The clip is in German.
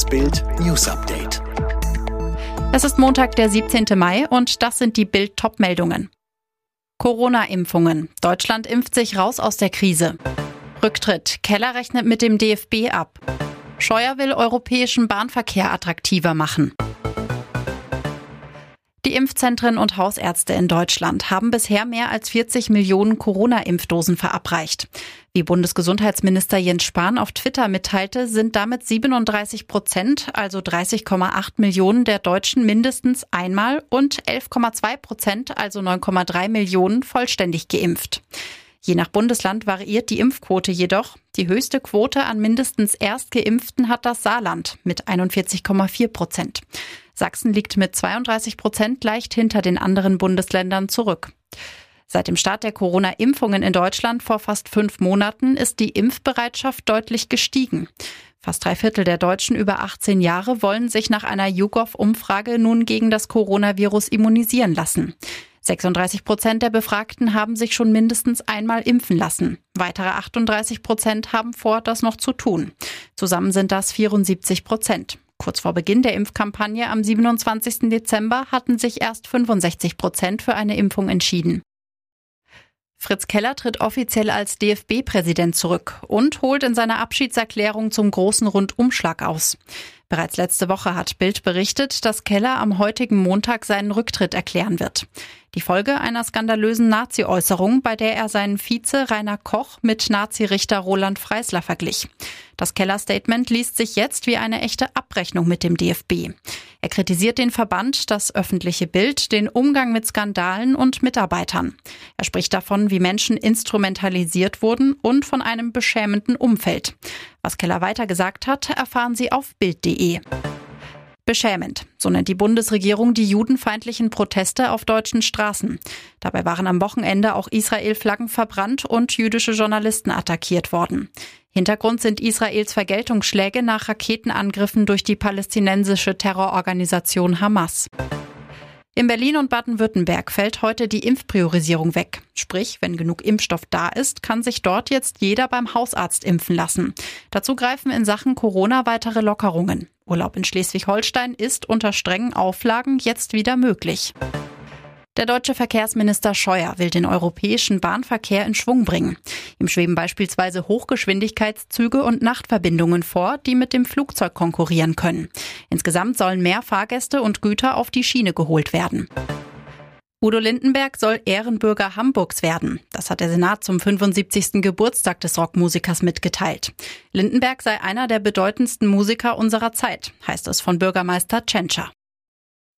Das Bild News Update. Es ist Montag, der 17. Mai und das sind die Bild Top-Meldungen. Corona-Impfungen. Deutschland impft sich raus aus der Krise. Rücktritt. Keller rechnet mit dem DFB ab. Scheuer will europäischen Bahnverkehr attraktiver machen. Die Impfzentren und Hausärzte in Deutschland haben bisher mehr als 40 Millionen Corona-Impfdosen verabreicht. Wie Bundesgesundheitsminister Jens Spahn auf Twitter mitteilte, sind damit 37 Prozent, also 30,8 Millionen der Deutschen mindestens einmal und 11,2 Prozent, also 9,3 Millionen, vollständig geimpft. Je nach Bundesland variiert die Impfquote jedoch. Die höchste Quote an mindestens Erstgeimpften hat das Saarland mit 41,4 Prozent. Sachsen liegt mit 32 Prozent leicht hinter den anderen Bundesländern zurück. Seit dem Start der Corona-Impfungen in Deutschland vor fast fünf Monaten ist die Impfbereitschaft deutlich gestiegen. Fast drei Viertel der Deutschen über 18 Jahre wollen sich nach einer YouGov-Umfrage nun gegen das Coronavirus immunisieren lassen. 36 Prozent der Befragten haben sich schon mindestens einmal impfen lassen. Weitere 38 Prozent haben vor, das noch zu tun. Zusammen sind das 74 Prozent. Kurz vor Beginn der Impfkampagne am 27. Dezember hatten sich erst 65 Prozent für eine Impfung entschieden. Fritz Keller tritt offiziell als DFB-Präsident zurück und holt in seiner Abschiedserklärung zum großen Rundumschlag aus. Bereits letzte Woche hat Bild berichtet, dass Keller am heutigen Montag seinen Rücktritt erklären wird. Die Folge einer skandalösen Nazi-Äußerung, bei der er seinen Vize Rainer Koch mit Nazi-Richter Roland Freisler verglich. Das Keller-Statement liest sich jetzt wie eine echte Abrechnung mit dem DFB. Er kritisiert den Verband, das öffentliche Bild, den Umgang mit Skandalen und Mitarbeitern. Er spricht davon, wie Menschen instrumentalisiert wurden und von einem beschämenden Umfeld. Was Keller weiter gesagt hat, erfahren Sie auf Bild.de. Beschämend, so nennt die Bundesregierung die judenfeindlichen Proteste auf deutschen Straßen. Dabei waren am Wochenende auch Israel-Flaggen verbrannt und jüdische Journalisten attackiert worden. Hintergrund sind Israels Vergeltungsschläge nach Raketenangriffen durch die palästinensische Terrororganisation Hamas. In Berlin und Baden-Württemberg fällt heute die Impfpriorisierung weg. Sprich, wenn genug Impfstoff da ist, kann sich dort jetzt jeder beim Hausarzt impfen lassen. Dazu greifen in Sachen Corona weitere Lockerungen. Urlaub in Schleswig-Holstein ist unter strengen Auflagen jetzt wieder möglich. Der deutsche Verkehrsminister Scheuer will den europäischen Bahnverkehr in Schwung bringen. Ihm schweben beispielsweise Hochgeschwindigkeitszüge und Nachtverbindungen vor, die mit dem Flugzeug konkurrieren können. Insgesamt sollen mehr Fahrgäste und Güter auf die Schiene geholt werden. Udo Lindenberg soll Ehrenbürger Hamburgs werden. Das hat der Senat zum 75. Geburtstag des Rockmusikers mitgeteilt. Lindenberg sei einer der bedeutendsten Musiker unserer Zeit, heißt es von Bürgermeister Tschentscher.